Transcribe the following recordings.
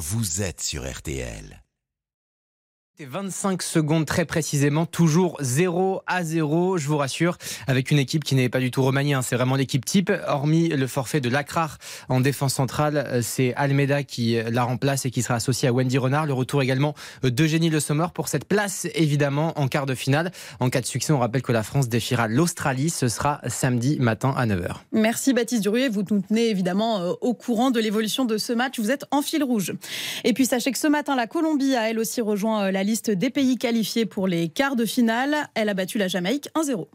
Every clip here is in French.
vous êtes sur RTL. 25 secondes très précisément, toujours 0 à 0, je vous rassure, avec une équipe qui n'est pas du tout remaniée, hein. c'est vraiment l'équipe type, hormis le forfait de Lacrar en défense centrale, euh, c'est Almeida qui euh, la remplace et qui sera associé à Wendy Renard, le retour également euh, d'Eugénie Le Sommer pour cette place évidemment en quart de finale. En cas de succès, on rappelle que la France défiera l'Australie, ce sera samedi matin à 9h. Merci Baptiste Durier, vous nous tenez évidemment au courant de l'évolution de ce match, vous êtes en fil rouge. Et puis sachez que ce matin, la Colombie a elle aussi rejoint la liste des pays qualifiés pour les quarts de finale. Elle a battu la Jamaïque 1-0.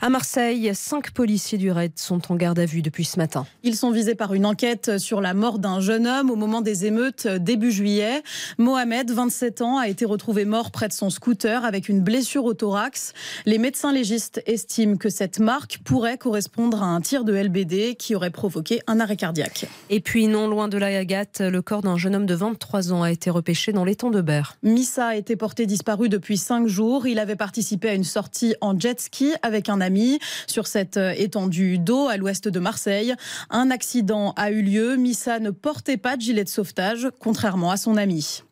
À Marseille, cinq policiers du RAID sont en garde à vue depuis ce matin. Ils sont visés par une enquête sur la mort d'un jeune homme au moment des émeutes début juillet. Mohamed, 27 ans, a été retrouvé mort près de son scooter avec une blessure au thorax. Les médecins légistes estiment que cette marque pourrait correspondre à un tir de LBD qui aurait provoqué un arrêt cardiaque. Et puis, non loin de la Agathe, le corps d'un jeune homme de 23 ans a été repêché dans l'étang de Berre. Missa a été porté disparu depuis cinq jours. Il avait participé à une sortie en jet ski avec avec un ami sur cette euh, étendue d'eau à l'ouest de Marseille. Un accident a eu lieu. Missa ne portait pas de gilet de sauvetage, contrairement à son ami.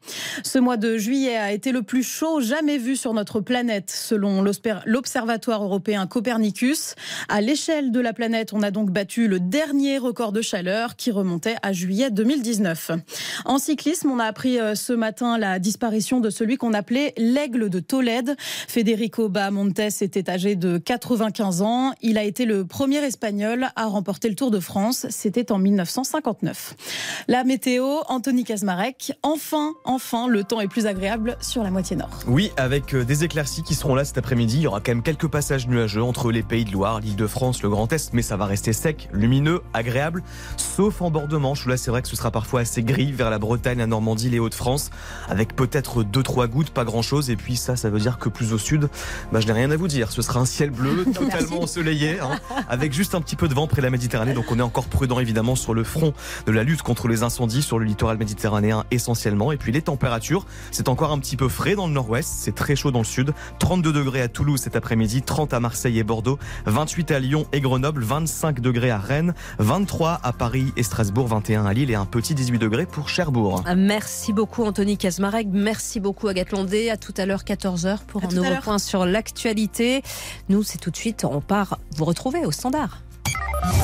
Ce mois de juillet a été le plus chaud jamais vu sur notre planète, selon l'Observatoire européen Copernicus. À l'échelle de la planète, on a donc battu le dernier record de chaleur qui remontait à juillet 2019. En cyclisme, on a appris euh, ce matin la disparition de celui qu'on appelait l'aigle de Tolède. Federico Bahamontes était âgé de 95 ans. Il a été le premier espagnol à remporter le Tour de France. C'était en 1959. La météo, Anthony Kazmarek. Enfin, enfin, le temps est plus agréable sur la moitié nord. Oui, avec euh, des éclaircies qui seront là cet après-midi. Il y aura quand même quelques passages nuageux entre les pays de Loire, l'île de France, le Grand Est, mais ça va rester sec, lumineux, agréable, sauf en bord de Manche où là c'est vrai que ce sera parfois assez gris vers la Bretagne, la Normandie, les Hauts-de-France, avec peut-être 2-3 gouttes, pas grand-chose. Et puis ça, ça veut dire que plus au sud, bah, je n'ai rien à vous dire. Ce sera un ciel bleu totalement ensoleillé, hein, avec juste un petit peu de vent près de la Méditerranée. Donc on est encore prudent évidemment sur le front de la lutte contre les incendies sur le littoral méditerranéen essentiellement. Et puis les températures, c'est encore un petit peu frais dans le nord-ouest, c'est très chaud dans le sud. 32 degrés à Toulouse cet après-midi, 30 à Marseille et Bordeaux, 28 à Lyon et Grenoble, 25 degrés à Rennes, 23 à Paris et Strasbourg, 21 à Lille et un petit 18 degrés pour Cherbourg. Merci beaucoup Anthony Kazmarek, merci beaucoup Agathe Landé. À tout à l'heure 14h pour un nouveau point sur l'actualité. Nous, c'est tout de suite, on part vous retrouver au standard.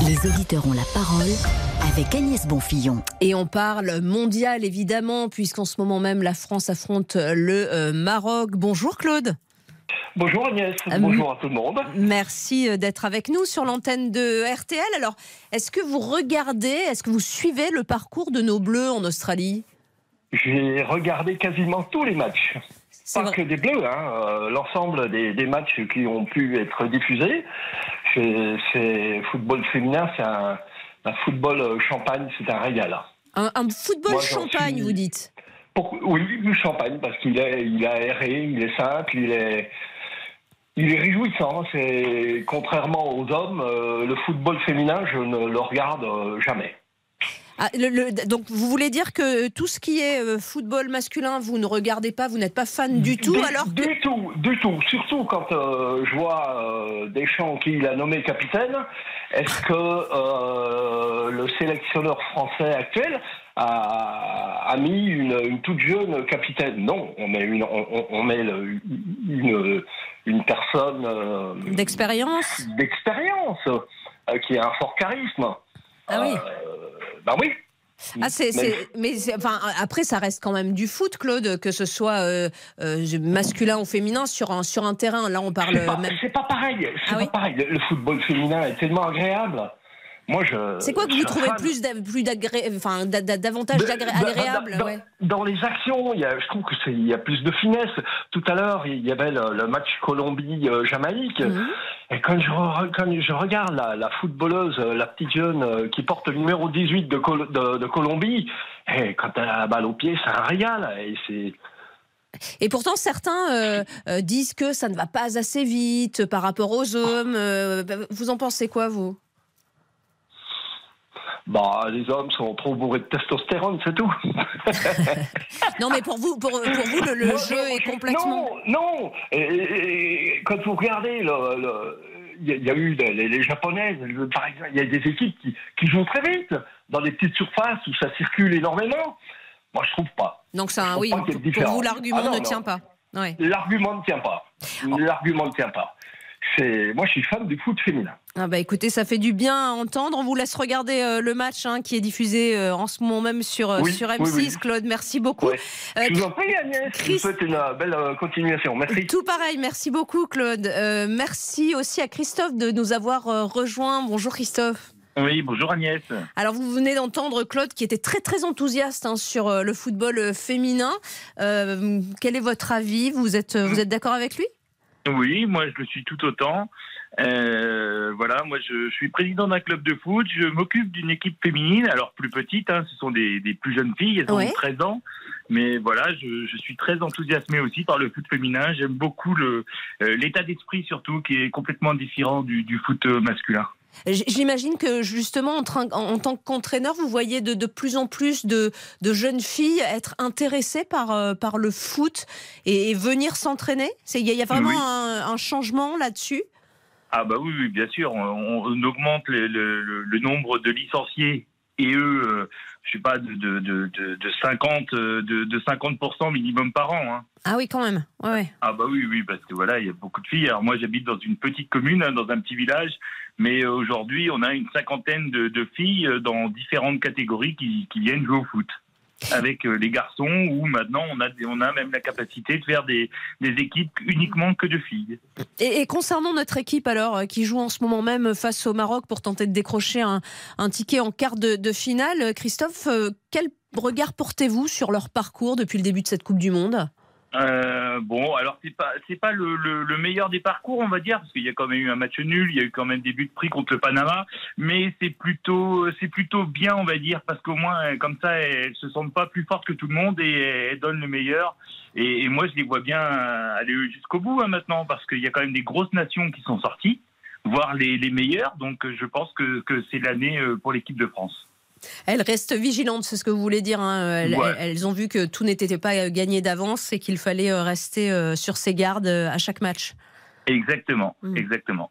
Les auditeurs ont la parole avec Agnès Bonfillon. Et on parle mondial évidemment, puisqu'en ce moment même la France affronte le euh, Maroc. Bonjour Claude. Bonjour Agnès, euh, bonjour à tout le monde. Merci euh, d'être avec nous sur l'antenne de RTL. Alors, est-ce que vous regardez, est-ce que vous suivez le parcours de nos Bleus en Australie? J'ai regardé quasiment tous les matchs. Pas que des bleus, hein, euh, l'ensemble des, matchs qui ont pu être diffusés. C'est football féminin, c'est un, football euh, champagne, c'est un régal. Un, football champagne, vous dites Oui, du champagne, parce qu'il est, il est aéré, il est simple, il est, il est réjouissant. C'est contrairement aux hommes, euh, le football féminin, je ne le regarde jamais. Ah, donc vous voulez dire que tout ce qui est euh, football masculin, vous ne regardez pas, vous n'êtes pas fan du tout du, alors Du tout, du tout. Surtout quand euh, je vois euh, Deschamps qui il a nommé capitaine. Est-ce que le sélectionneur français actuel a, mis une, toute jeune capitaine? Non, on met une, on, met une, une personne d'expérience, d'expérience, qui a un fort charisme. Ah oui. Ben oui. Ah, mais, enfin, après, ça reste quand même du foot, Claude, que ce soit euh, euh, masculin ou féminin sur un, sur un terrain. Là, on parle c'est pas, même. Pas pareil. C'est ah pas pareil. Le football féminin est tellement agréable. Moi, je. C'est quoi que vous trouvez plus, plus enfin, davantage agréable dans, les actions, il y a, je trouve qu'il y a plus de finesse. Tout à l'heure, il y avait le, match Colombie-Jamaïque. Mhm. Et quand je, quand je regarde la, footballeuse, la petite jeune euh, qui porte le numéro 18 de, de, Colombie, et quand elle a la balle au pied, c'est un régal. Et c'est. Et pourtant, certains euh, euh, disent que ça ne va pas assez vite par rapport aux hommes. vous en pensez quoi, vous? Bah, les hommes sont trop bourrés de testostérone, c'est tout. non, mais pour vous, pour, vous le, jeu est complètement. Non, non. Et, quand vous regardez, il y, a eu les, japonaises, par exemple, il y a des équipes qui, jouent très vite dans des petites surfaces où ça circule énormément. Moi, je trouve pas. Donc, ça, oui, pour vous, l'argument ah ne tient pas. L'argument ne tient pas. L'argument ne tient pas. Moi, je suis fan du foot féminin. Ah bah écoutez, ça fait du bien à entendre. On vous laisse regarder euh, le match hein, qui est diffusé euh, en ce moment même sur, euh, sur M6. Claude, merci beaucoup. je vous en prie, Agnès. Je vous souhaite une belle continuation. Merci. Tout pareil, merci beaucoup, Claude. merci aussi à Christophe de nous avoir rejoint. Bonjour, Christophe. Oui, bonjour Agnès. Alors vous venez d'entendre Claude qui était très très enthousiaste hein, sur le football féminin. quel est votre avis? Vous êtes, vous êtes d'accord avec lui? Oui, moi je le suis tout autant. Euh, voilà, moi je, suis président d'un club de foot, je m'occupe d'une équipe féminine, alors plus petite, hein, ce sont des, plus jeunes filles, elles ont 13 ans, mais voilà, je, suis très enthousiasmé aussi par le foot féminin, j'aime beaucoup euh, l'état d'esprit surtout qui est complètement différent du, du foot masculin. J'imagine que justement, en, tant qu'entraîneur, vous voyez de, plus en plus de, jeunes filles être intéressées par, euh, par le foot et, venir s'entraîner? Il y, a vraiment un, changement là-dessus? Ah bah oui, bien sûr. On, augmente le, nombre de licenciés et eux, euh, je sais pas, de, de, de, 50, de, 50% minimum par an. Hein. Ah oui, quand même. Ouais, Ah bah oui, oui, parce que voilà, il y a beaucoup de filles. Alors moi, j'habite dans une petite commune, hein, dans un petit village, mais euh, aujourd'hui, on a une cinquantaine de, de filles euh, dans différentes catégories qui, qui, viennent jouer au foot. Avec euh, les garçons, où maintenant on a, on même la capacité de faire des, équipes uniquement que de filles. Et, concernant notre équipe, alors, qui joue en ce moment même face au Maroc pour tenter de décrocher un, ticket en quart de, de finale, Christophe, quel regard portez-vous sur leur parcours depuis le début de cette Coupe du Monde? Euh, bon, alors c'est pas c'est pas le, le, meilleur des parcours, on va dire, parce qu'il y a quand même eu un match nul, il y a eu quand même des buts de prix contre le Panama, mais c'est plutôt c'est plutôt bien, on va dire, parce qu'au moins comme ça, elles se sentent pas plus fortes que tout le monde et elles donnent le meilleur. Et, moi, je les vois bien aller jusqu'au bout hein, maintenant, parce qu'il y a quand même des grosses nations qui sont sorties, voire les, les meilleures. Donc, je pense que, que c'est l'année euh, pour l'équipe de France. Elles restent vigilantes, c'est ce que vous voulez dire. Hein. Elles, ont vu que tout n'était pas euh, gagné d'avance et qu'il fallait euh, rester euh, sur ses gardes à chaque match. D'ailleurs, mmh. exactement.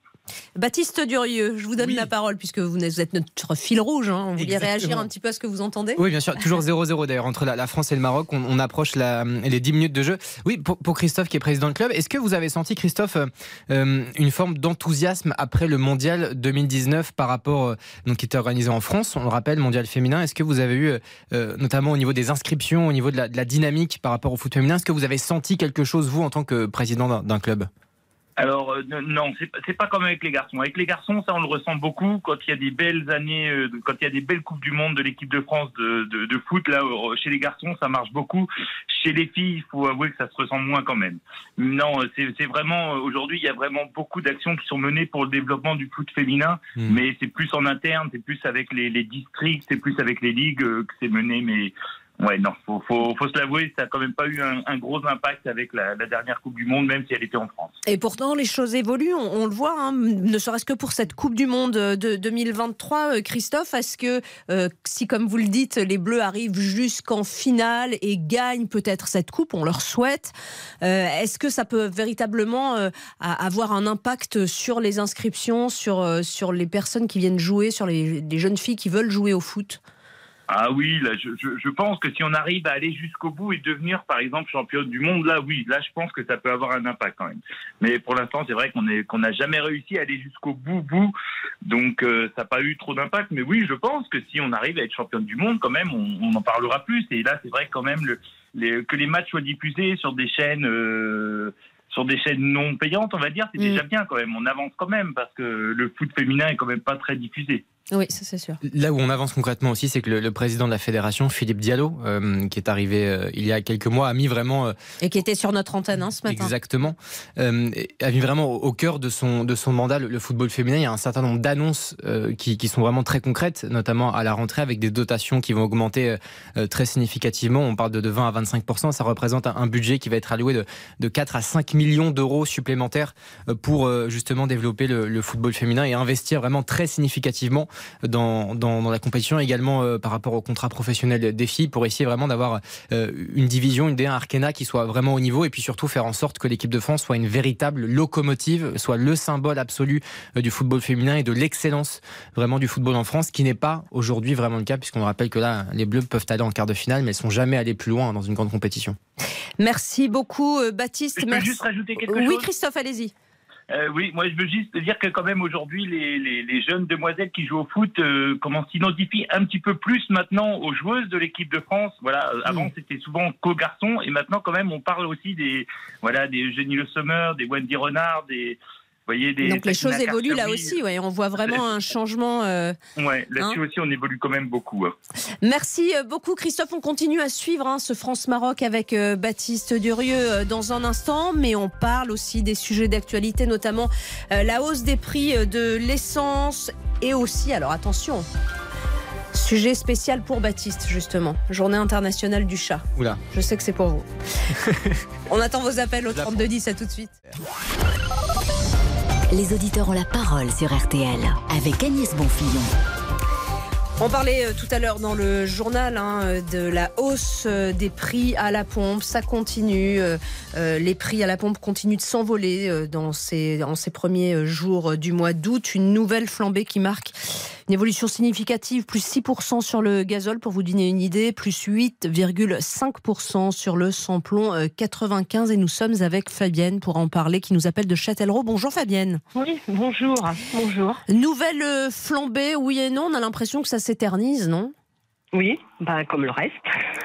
Baptiste Durieux, je vous donne la parole puisque vous êtes notre fil rouge. Hein. On voulait réagir un petit peu à ce que vous entendez Oui, bien sûr. Toujours 0-0 d'ailleurs entre la, France et le Maroc. On, approche les 10 minutes de jeu. Oui, pour, Christophe qui est président du club, est-ce que vous avez senti, Christophe, euh, euh, une forme d'enthousiasme après le mondial 2019 par rapport, euh, donc, qui était organisé en France, on le rappelle, mondial féminin Est-ce que vous avez eu, notamment au niveau des inscriptions, au niveau de la, de la dynamique par rapport au foot féminin, est-ce que vous avez senti quelque chose, vous, en tant que président d'un club? Alors euh, non, c'est pas comme avec les garçons. Avec les garçons, ça on le ressent beaucoup quand il y a des belles années, euh, quand il y a des belles coupes du monde de l'équipe de France de, de, foot. Là, euh, chez les garçons, ça marche beaucoup. Chez les filles, il faut avouer que ça se ressent moins quand même. Non, c'est vraiment aujourd'hui, il y a vraiment beaucoup d'actions qui sont menées pour le développement du foot féminin, hmm. mais c'est plus en interne, c'est plus avec les, les districts, c'est plus avec les ligues que c'est mené. Mais Ouais, non, faut, faut, se l'avouer, ça n'a quand même pas eu un, gros impact avec la, dernière Coupe du Monde, même si elle était en France. Et pourtant, les choses évoluent, on, le voit, hein, ne serait-ce que pour cette Coupe du Monde de 2023. Euh, Christophe, est-ce que euh, si, comme vous le dites, les Bleus arrivent jusqu'en finale et gagnent peut-être cette Coupe, on leur souhaite, euh, est-ce que ça peut véritablement avoir un impact sur les inscriptions, sur les personnes qui viennent jouer, sur les jeunes filles qui veulent jouer au foot? Ah oui, là, je, je, pense que si on arrive à aller jusqu'au bout et devenir, par exemple, championne du monde, là, oui, là, je pense que ça peut avoir un impact quand même. Mais pour l'instant, c'est vrai qu'on est qu'on n'a jamais réussi à aller jusqu'au bout, bout. Donc, euh, ça n'a pas eu trop d'impact. Mais oui, je pense que si on arrive à être championne du monde, quand même, on, en parlera plus. Et là, c'est vrai quand même le, les, que les matchs soient diffusés sur des chaînes. Euh, sur des chaînes non payantes, on va dire, c'est mm. déjà bien quand même. On avance quand même parce que le foot féminin est quand même pas très diffusé. Oui, ça c'est sûr. Là où on avance concrètement aussi, c'est que le, président de la fédération, Philippe Diallo, euh, qui est arrivé euh, il y a quelques mois, a mis vraiment... Euh, et qui était sur notre antenne hein, ce matin. Exactement. a mis vraiment au, cœur de son, de son mandat le, football féminin. Il y a un certain nombre d'annonces qui, qui, sont vraiment très concrètes, notamment à la rentrée, avec des dotations qui vont augmenter très significativement. On parle de, de 20 à 25% Ça représente un, budget qui va être alloué de, de 4 à 5 millions d'euros supplémentaires pour justement développer le, le football féminin et investir vraiment très significativement dans, dans, la compétition, également par rapport au contrat professionnel des filles, pour essayer vraiment d'avoir une division, une D1 Arkena qui soit vraiment au niveau et puis surtout faire en sorte que l'équipe de France soit une véritable locomotive, soit le symbole absolu du football féminin et de l'excellence vraiment du football en France, qui n'est pas aujourd'hui vraiment le cas, puisqu'on rappelle que là, les Bleus peuvent aller en quart de finale, mais elles sont jamais allées plus loin dans une grande compétition. Merci beaucoup, Baptiste. Je peux juste rajouter quelque chose? Oui, Christophe, allez-y. Euh, oui, moi je veux juste dire que quand même aujourd'hui les, jeunes demoiselles qui jouent au foot euh, comment s'identifient un petit peu plus maintenant aux joueuses de l'équipe de France. Voilà, euh, avant mm. c'était souvent qu'aux garçons et maintenant quand même on parle aussi des voilà des Jenny Le Sommer, des Wendy Renard, des donc les choses évoluent là aussi, ouais. on voit vraiment un changement. Euh, ouais, là-dessus hein. aussi on évolue quand même beaucoup. Hein. Merci euh, beaucoup Christophe, on continue à suivre hein, ce France-Maroc avec euh, Baptiste Durieux dans un instant, mais on parle aussi des sujets d'actualité, notamment la hausse des prix de l'essence et aussi, alors attention, Sujet spécial pour Baptiste, justement. Journée internationale du chat. Oula. Je sais que c'est pour vous. On attend vos appels au 3210, à tout de suite les auditeurs ont la parole sur RTL avec Agnès Bonfillon. On parlait euh, tout à l'heure dans le journal hein, de la hausse euh, des prix à la pompe. Ça continue. Euh, les prix à la pompe continuent de s'envoler dans en ces premiers jours du mois d'août. Une nouvelle flambée qui marque une évolution significative, plus 6% sur le gazole, pour vous donner une idée, plus 8,5% sur le samplon 95. Et nous sommes avec Fabienne pour en parler, qui nous appelle de Châtellerault. Bonjour Fabienne. Oui, bonjour. Bonjour. Nouvelle flambée, oui et non. On a l'impression que ça s'éternise, non? Oui, bah, comme le reste.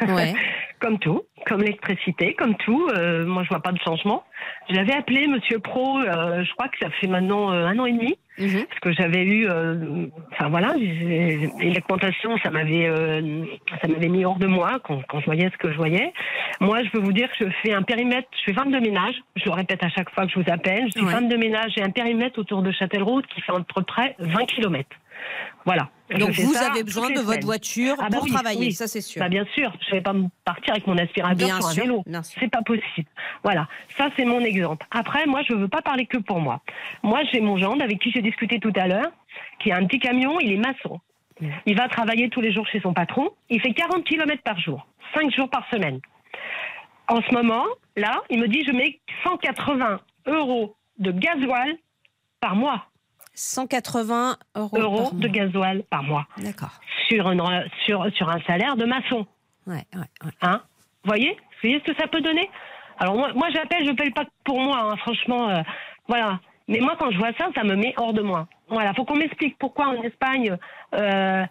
comme tout, comme l'électricité, comme tout. Euh, moi, je vois pas de changement. J'avais appelé Monsieur Pro, euh, je crois que ça fait maintenant euh, un an et demi, mhm. parce que j'avais eu, enfin voilà, l'augmentation, ça m'avait, ça m'avait mis hors de moi quand, quand, je voyais ce que je voyais. Moi, je peux vous dire que je fais un périmètre, je fais femme de ménage. Je le répète à chaque fois que je vous appelle. Je suis femme de ménage et un périmètre autour de Châtellerault qui fait à peu près 20 kilomètres. Voilà. Donc vous avez besoin de votre voiture ah bah pour travailler, ça c'est sûr. Bah bien sûr, je ne vais pas partir avec mon aspirateur sur un vélo. C'est pas possible. Voilà, ça c'est mon exemple. Après, moi je ne veux pas parler que pour moi. Moi j'ai mon gendre avec qui j'ai discuté tout à l'heure, qui a un petit camion, il est maçon. Il va travailler tous les jours chez son patron. Il fait 40 km par jour, 5 jours par semaine. En ce moment, là, il me dit je mets 180 euros de gasoil par mois. 180 euros, de gasoil par mois. D'accord. Sur, sur, sur un salaire de maçon. Ouais, ouais, Hein? Vous voyez? Vous voyez ce que ça peut donner? Alors moi, moi j'appelle, je ne paye pas pour moi, hein, franchement. Euh, voilà. Mais moi, quand je vois ça, ça me met hors de moi. Voilà, faut qu'on m'explique pourquoi en Espagne, euh,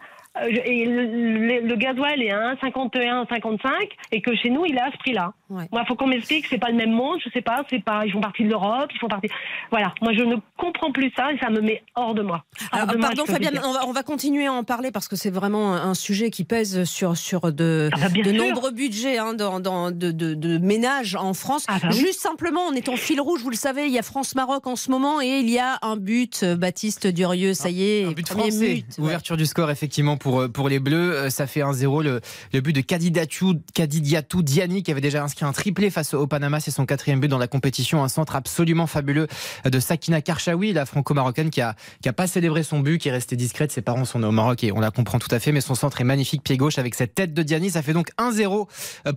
et le, le, gasoil est à 1,51, 55 et que chez nous il est à ce prix-là. Moi, il faut qu'on m'explique, c'est pas le même monde, je sais pas, c'est pas, ils font partie de l'Europe, ils font partie. Voilà, moi je ne comprends plus ça et ça me met hors de moi. pardon Fabienne, on va, on va, continuer à en parler parce que c'est vraiment un sujet qui pèse sur sur de, ah bah, de nombreux budgets hein, dans, dans, de, de, de, ménages en France. Ah bah Juste simplement, on est en fil rouge, vous le savez, il y a France-Maroc en ce moment et il y a un but, Baptiste Durieux, ça y est, un but français. Ouverture du score effectivement pour, euh, pour les Bleus. Euh, ça fait 1-0 le, le, but de Kadidiatou Diani qui avait déjà inscrit un triplé face au Panama. C'est son quatrième but dans la compétition. Un centre absolument fabuleux de Sakina Karchaoui, la franco-marocaine qui a, qui a pas célébré son but, qui est restée discrète. Ses parents sont nés au Maroc et on la comprend tout à fait. Mais son centre est magnifique, pied gauche avec cette tête de Diani. Ça fait donc 1-0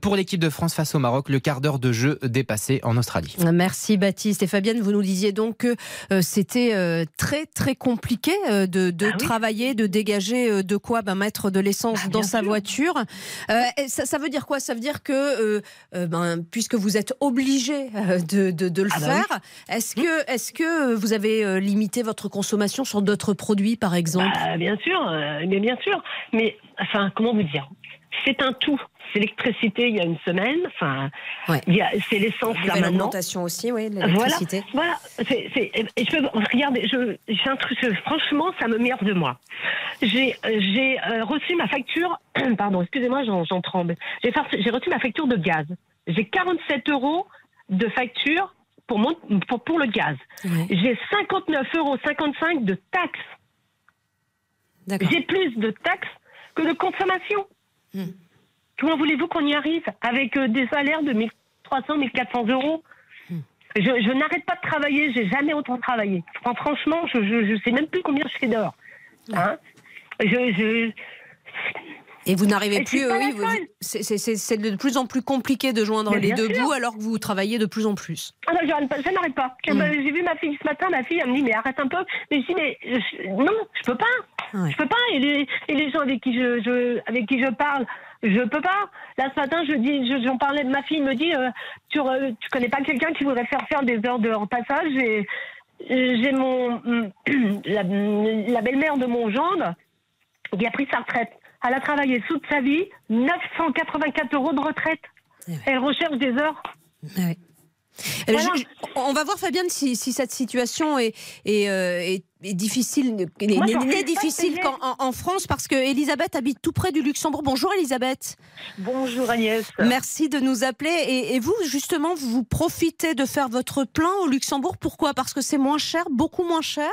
pour l'équipe de France face au Maroc. Le quart d'heure de jeu dépassé en Australie. Merci Baptiste. Et Fabienne, vous nous disiez donc que euh, c'était euh, très très compliqué de, de ah travailler, de dégager de quoi ben, mettre de l'essence bah, dans sa voiture. Ça, ça, veut dire quoi? Ça veut dire que ben, puisque vous êtes obligé euh, de, de, le ah bah faire, est-ce que, est que vous avez euh, limité votre consommation sur d'autres produits, par exemple? Bah, Bien sûr, euh, mais bien sûr. Mais enfin, comment vous dire? C'est un tout. C'est l'électricité il y a une semaine. Enfin, c'est l'essence là maintenant. L'alimentation aussi, oui, l'électricité. Voilà. voilà. et je peux regarder. Je, un truc. Franchement, ça me merde de moi. J'ai, j'ai reçu ma facture. Pardon, excusez-moi, j'en, tremble. J'ai, j'ai reçu ma facture de gaz j'ai 47 euros de facture pour, mon, pour, pour le gaz. J'ai 59,55 euros de taxes. J'ai plus de taxes que de consommation. Hmm. Comment voulez-vous qu'on y arrive avec euh, des salaires de 1300, 1400 euros hmm. Je, n'arrête pas de travailler, j'ai jamais autant travaillé. Franchement, je ne sais même plus combien je fais d'heures. Hein Je, je... Et vous n'arrivez je plus, oui, vous- c'est- de plus en plus compliqué de joindre les deux sûr. bouts alors que vous travaillez de plus en plus. Ah non, j'arrête pas, ça n'arrête pas. Mm. J'ai vu ma fille ce matin, ma fille, elle me dit, mais arrête un peu. Mais je dis, mais je- non, je peux pas. Ouais. Je peux pas. Et les, et les gens avec qui je, je- avec qui je parle, je peux pas. Là, ce matin, je dis, je- j'en parlais de ma fille, me dit, euh, tu, re- tu connais pas quelqu'un qui voudrait faire faire des heures de repassage et j'ai mon, la, la belle-mère de mon gendre qui a pris sa retraite. Elle a travaillé toute sa vie, 984 euros de retraite. Eh ouais. Elle recherche des heures. Ouais. Euh, Voilà. je- je- on va voir Fabienne si, si cette situation est, est, euh, est- est difficile, n'est difficile qu'en en, France parce que Elisabeth habite tout près du Luxembourg. Bonjour Elisabeth. Bonjour Agnès. Merci de nous appeler. Et, et vous, justement, vous profitez de faire votre plein au Luxembourg. Pourquoi? Parce que c'est moins cher, beaucoup moins cher?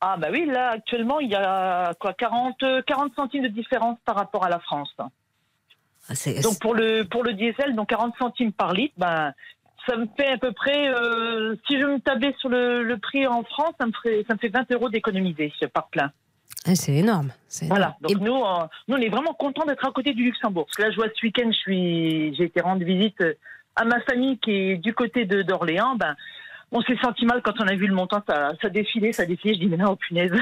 Ah bah oui, là actuellement il y a quoi 40, euh, 40 centimes de différence par rapport à la France. Ah, Donc pour le pour le diesel, donc 40 centimes par litre, ben ça me fait à peu près, euh, si je me tablais sur le, le prix en France, ça me ferait ça me fait 20 euros d'économiser par plein. Ah, c'est énorme. Voilà. Donc Et- nous, euh, nous on est vraiment contents d'être à côté du Luxembourg. Parce que là je vois ce week-end, suis j'ai été rendre visite à ma famille qui est du côté d'Orléans. Ben on s'est senti mal quand on a vu le montant, ça, ça défilait, ça défilait. Je dis mais non, oh, punaise.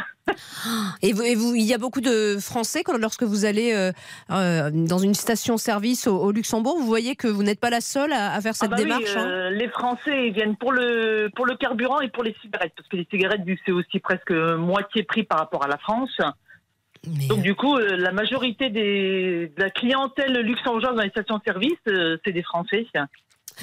Et, vous, et vous- il y a beaucoup de Français, quand, lorsque vous allez euh, euh, dans une station-service au, au Luxembourg, vous voyez que vous n'êtes pas la seule à, à faire cette Ah bah oui, démarche. hein. euh, les Français viennent pour le pour le carburant et pour les cigarettes parce que les cigarettes c'est aussi presque moitié prix par rapport à la France. Mais, Donc du coup la majorité des de la clientèle luxembourgeoise dans les stations-service c'est des Français.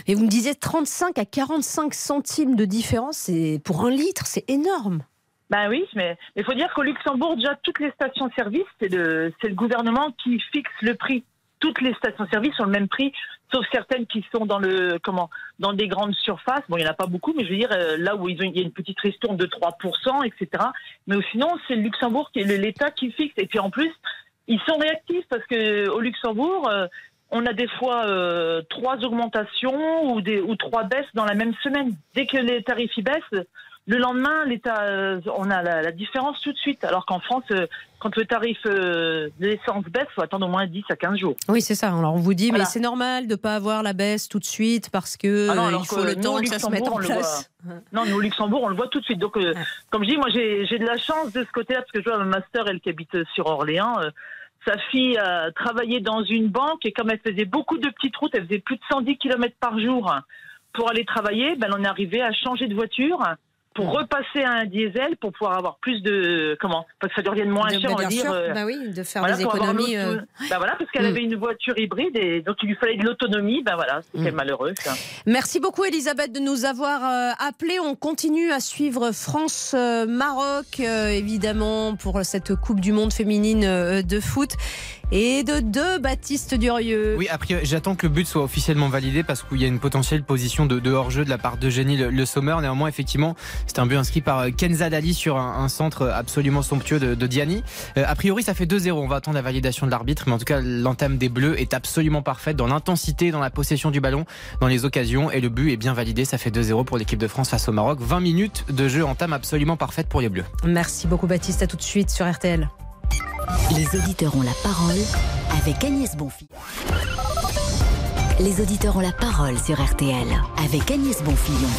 Et vous me disiez 35 à 45 centimes de différence, pour un litre, c'est énorme. Ben oui, mais il faut dire qu'au Luxembourg déjà toutes les stations-service c'est le gouvernement qui fixe le prix. Toutes les stations-service ont le même prix, sauf certaines qui sont dans le comment dans des grandes surfaces. Bon, il y en a pas beaucoup, mais je veux dire euh, là où ils ont il y a une petite ristourne de 3%, etc. Mais sinon, c'est le Luxembourg qui l'État qui fixe. Et puis en plus, ils sont réactifs parce que au Luxembourg, euh, on a des fois euh, trois augmentations ou des ou trois baisses dans la même semaine. Dès que les tarifs y baissent, le lendemain, l'État, euh, on a la, la différence tout de suite. Alors qu'en France, euh, quand le tarif de l'essence baisse, faut attendre au moins 10 à 15 jours. Oui, c'est ça. Alors on vous dit, Voilà. mais c'est normal de ne pas avoir la baisse tout de suite parce que Ah non, alors il faut que le nous, temps que ça se mette en place. Non, nous, au Luxembourg, on le voit tout de suite. Donc, euh, comme je dis, moi, j'ai de la chance de ce côté-là, parce que je vois ma sœur, elle qui habite sur Orléans, sa fille a travaillé dans une banque, et comme elle faisait beaucoup de petites routes, elle faisait plus de 110 km par jour pour aller travailler, ben, on est arrivé à changer de voiture pour repasser à un diesel pour pouvoir avoir plus de comment parce que ça devienne moins De- cher bah, on va dire euh, bah oui, de faire voilà, des économies. euh, bah voilà parce qu'elle Mm. avait une voiture hybride et donc il lui fallait de l'autonomie ben voilà c'était Mm. malheureux ça. Merci beaucoup Elisabeth de nous avoir euh, appelés. On continue à suivre France-Maroc, évidemment, pour cette Coupe du Monde féminine de foot. Et de deux, Baptiste Durieux. Oui, après, j'attends que le but soit officiellement validé parce qu'il y a une potentielle position de, de hors-jeu de la part d'Eugénie Le, le Sommer. Néanmoins, effectivement, c'est un but inscrit par euh, Kenza Dali sur un, un centre absolument somptueux de, de Diani. Euh, a priori, ça fait 2-0. On va attendre la validation de l'arbitre, mais en tout cas, l'entame des Bleus est absolument parfaite dans l'intensité, dans la possession du ballon, dans les occasions. Et le but est bien validé. Ça fait 2-0 pour l'équipe de France face au Maroc. 20 minutes de jeu entame absolument parfaite pour les Bleus. Merci beaucoup Baptiste. À tout de suite sur RTL. Les auditeurs ont la parole avec Agnès Bonfils. Les auditeurs ont la parole sur RTL avec Agnès Bonfillon.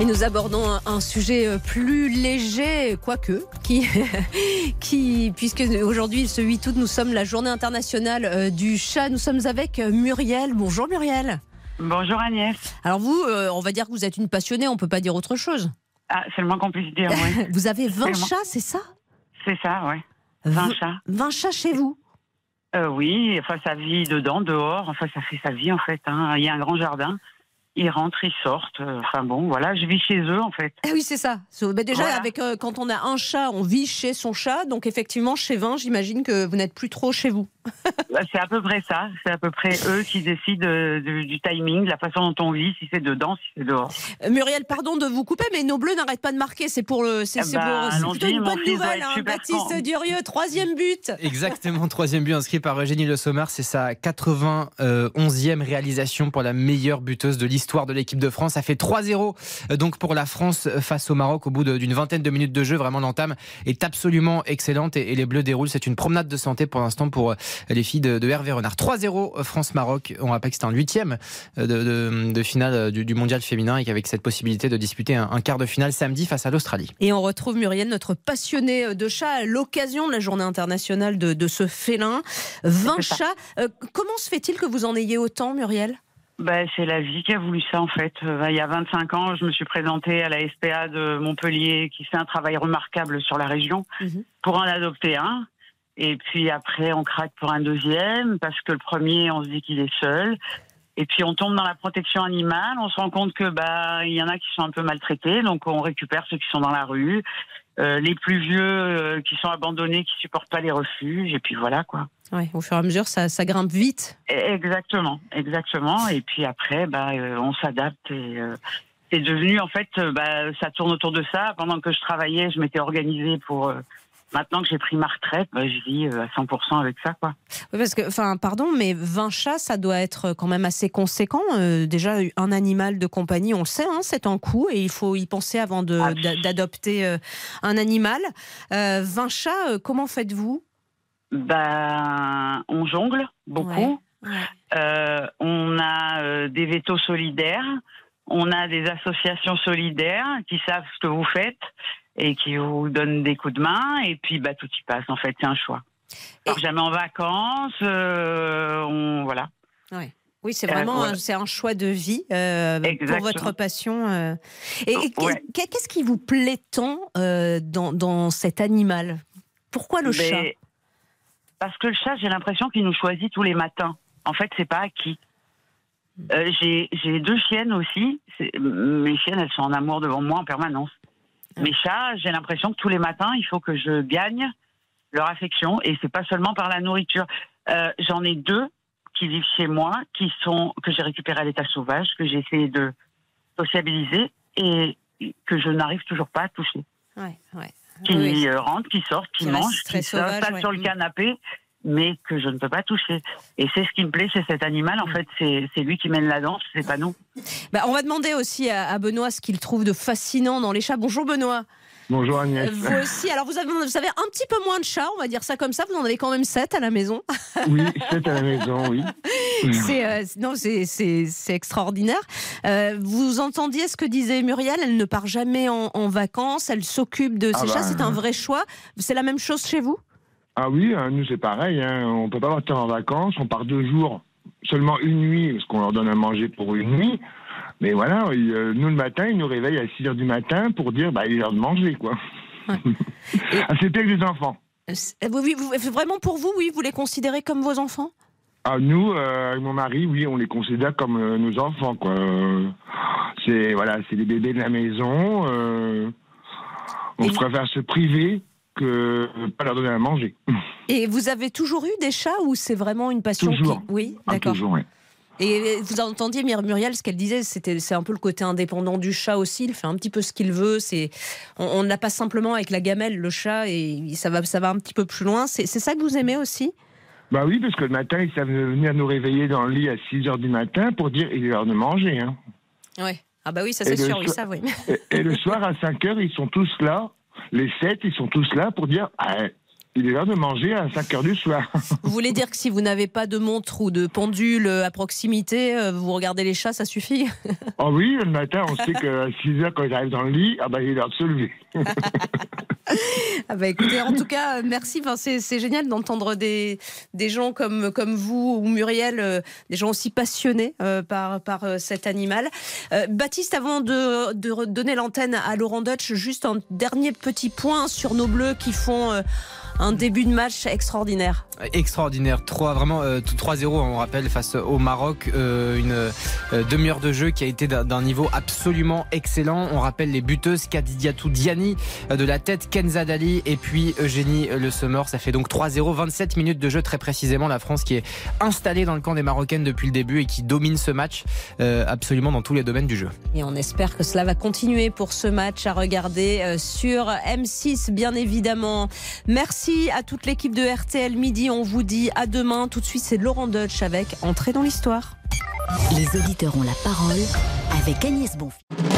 Et nous abordons un, un sujet euh, plus léger, quoique, qui, qui, puisque aujourd'hui, ce 8 août, nous sommes la journée internationale euh, du chat. Nous sommes avec euh, Muriel. Bonjour Muriel. Bonjour Agnès. Alors vous, euh, on va dire que vous êtes une passionnée, on peut pas dire autre chose. Ah, c'est le moins qu'on puisse dire, oui. Vous avez 20 Tellement. chats, c'est ça? C'est ça, oui. 20 V- chats. 20 chats chez vous Euh, oui, enfin, ça vit dedans, dehors. Enfin, ça fait sa vie, en fait. hein. Il y a un grand jardin. Ils rentrent, ils sortent. euh, Enfin, bon, voilà, je vis chez eux, en fait. Ah oui, c'est ça. So- bah déjà, Voilà. avec euh, quand on a un chat, on vit chez son chat. Donc effectivement, chez 20, j'imagine que vous n'êtes plus trop chez vous. Bah, c'est à peu près ça. C'est à peu près eux qui décident euh, du, du timing, de la façon dont on vit, si c'est dedans, si c'est dehors. Euh, Muriel, pardon de vous couper, mais nos bleus n'arrêtent pas de marquer. C'est pour le, c'est Ah c'est bah, pour- c'est allons-y, plutôt une bonne nouvelle. hein. Baptiste. Durieux, troisième but. Exactement, troisième but inscrit par Eugénie Le Sommer. C'est sa 91e réalisation pour la meilleure buteuse de l'histoire de l'équipe de France. Ça fait 3-0 euh, donc pour la France face au Maroc au bout d'une vingtaine de minutes de jeu. Vraiment, l'entame est absolument excellente et, et les Bleus déroulent. C'est une promenade de santé pour l'instant pour euh, les filles de, de Hervé Renard. 3-0 France-Maroc. On rappelle que c'était un huitième euh, de, de- de finale euh, du, du mondial féminin et qu'avec cette possibilité de disputer un, un quart de finale samedi face à l'Australie. Et on retrouve Muriel, notre passionnée de chats, à l'occasion de la journée internationale de, de ce félin. 20 C'est ça. chats. Euh, comment se fait-il que vous en ayez autant, Muriel? Bah, c'est la vie qui a voulu ça en fait. Euh, bah, il y a 25 ans, je me suis présentée à la SPA de Montpellier qui fait un travail remarquable sur la région Mhm. pour en adopter un. Et puis après, on craque pour un deuxième parce que le premier, on se dit qu'il est seul. Et puis on tombe dans la protection animale, on se rend compte que bah il y en a qui sont un peu maltraités, donc on récupère ceux qui sont dans la rue, Euh, les plus vieux euh, qui sont abandonnés, qui supportent pas les refuges, et puis voilà quoi. Ouais, Au fur et à mesure, ça, ça grimpe vite. Exactement, exactement. Et puis après, bah, euh, on s'adapte et c'est devenu en fait, bah, ça tourne autour de ça. Pendant que je travaillais, je m'étais organisée pour. Euh, maintenant que j'ai pris ma retraite, bah, je vis euh, à 100% avec ça, quoi. Oui, parce que, enfin, pardon, mais 20 chats, ça doit être quand même assez conséquent. Euh, déjà, un animal de compagnie, on le sait, hein, c'est un coût et il faut y penser avant de- Ah, d'a- d'adopter euh, un animal. Euh, 20 chats, euh, comment faites-vous? Ben, on jongle beaucoup. Euh, on a euh, des vétos solidaires. On a des associations solidaires qui savent ce que vous faites et qui vous donnent des coups de main. Et puis, bah, tout y passe. En fait, c'est un choix. Part jamais en vacances. euh, on, voilà. Ouais. Oui, c'est Euh, vraiment ouais. c'est un choix de vie euh, pour votre passion. Et, et Ouais. qu'est-ce qui vous plaît tant dans, dans cet animal? Pourquoi le Mais- chat? Parce que le chat, j'ai l'impression qu'il nous choisit tous les matins. En fait, c'est pas acquis. Euh, j'ai deux chiennes aussi. Mes chiennes, elles sont en amour devant moi en permanence. Mes chats, j'ai l'impression que tous les matins, il faut que je gagne leur affection. Et c'est pas seulement par la nourriture. Euh, J'en ai deux qui vivent chez moi, qui sont que j'ai récupéré à l'état sauvage, que j'ai essayé de sociabiliser et que je n'arrive toujours pas à toucher. Ouais, ouais. Qui Oui. rentrent, qui sortent, qui, Qui mangent, qui s'installent ouais. sur le canapé, mais que je ne peux pas toucher. Et c'est ce qui me plaît chez cet animal. En fait, c'est c'est lui qui mène la danse, c'est pas nous. Bah, on va demander aussi à, à Benoît ce qu'il trouve de fascinant dans les chats. Bonjour Benoît. Bonjour Euh, Agnès. Vous aussi. Alors vous avez, vous avez un petit peu moins de chats, on va dire ça comme ça. Vous en avez quand même 7 à la maison. Oui, c'est à la maison, oui. C'est euh, non, c'est- c'est c'est extraordinaire. Euh, vous entendiez ce que disait Muriel Elle ne part jamais en, en vacances. Elle s'occupe de ses Ah chats. bah, C'est un vrai choix. C'est la même chose chez vous? Ah oui, hein, nous c'est pareil, hein, on peut pas partir en vacances, on part deux jours, seulement une nuit, parce qu'on leur donne à manger pour une nuit. Mais voilà, ils, euh, nous le matin, ils nous réveillent à 6 heures du matin pour dire bah il est l'heure de manger, quoi. ah, c'est pire que des enfants. Euh, oui, oui, vous- Vraiment pour vous, oui, vous les considérez comme vos enfants? Ah, nous, euh, avec mon mari, oui, on les considère comme euh, nos enfants, quoi. Euh, C'est voilà, c'est les bébés de la maison. euh, on préfère se priver que pas leur donner à manger. Et vous avez toujours eu des chats ou c'est vraiment une passion Toujours. qui... Oui, Ah, d'accord. toujours, ouais. Et vous entendiez Muriel, ce qu'elle disait, c'était c'est un peu le côté indépendant du chat aussi. Il fait un petit peu ce qu'il veut. C'est on n'a pas simplement avec la gamelle le chat et ça va ça va un petit peu plus loin. C'est ça que vous aimez aussi? Bah oui, parce que le matin, ils savent venir nous réveiller dans le lit à 6 heures du matin pour dire il est l'heure de manger. Hein. Ouais. Ah bah oui, ça c'est sûr, ils so- savent. Oui. Et, et le soir, à 5 heures, ils sont tous là. Les 7, ils sont tous là pour dire ah, il est l'heure de manger à 5 heures du soir. Vous voulez dire que si vous n'avez pas de montre ou de pendule à proximité, euh, vous regardez les chats, ça suffit oh oui, le matin, on sait qu'à 6 heures, quand ils arrivent dans le lit, ah bah, il est l'heure de se lever. Ah bah écoutez, en tout cas, euh, merci. Enfin, c'est, génial d'entendre des, des gens comme, comme vous ou Muriel, euh, des gens aussi passionnés euh, par, par cet animal. Baptiste, avant de, de redonner l'antenne à Laurent Dutch, juste un dernier petit point sur nos bleus qui font. Euh, un début de match extraordinaire. Extraordinaire. 3, vraiment, 3-0, on rappelle, face au Maroc. une demi-heure de jeu qui a été d'un niveau absolument excellent. On rappelle les buteuses Kadidiatou Diani de la tête, Kenza Dali et puis Eugénie Le Sommer. Ça fait donc 3-0, 27 minutes de jeu très précisément. La France qui est installée dans le camp des Marocaines depuis le début et qui domine ce match absolument dans tous les domaines du jeu. Et on espère que cela va continuer pour ce match à regarder sur M6, bien évidemment. À toute l'équipe de RTL Midi. On vous dit à demain. Tout de suite, c'est Laurent Deutsch avec Entrée dans l'histoire. Les auditeurs ont la parole avec Agnès Bonfils.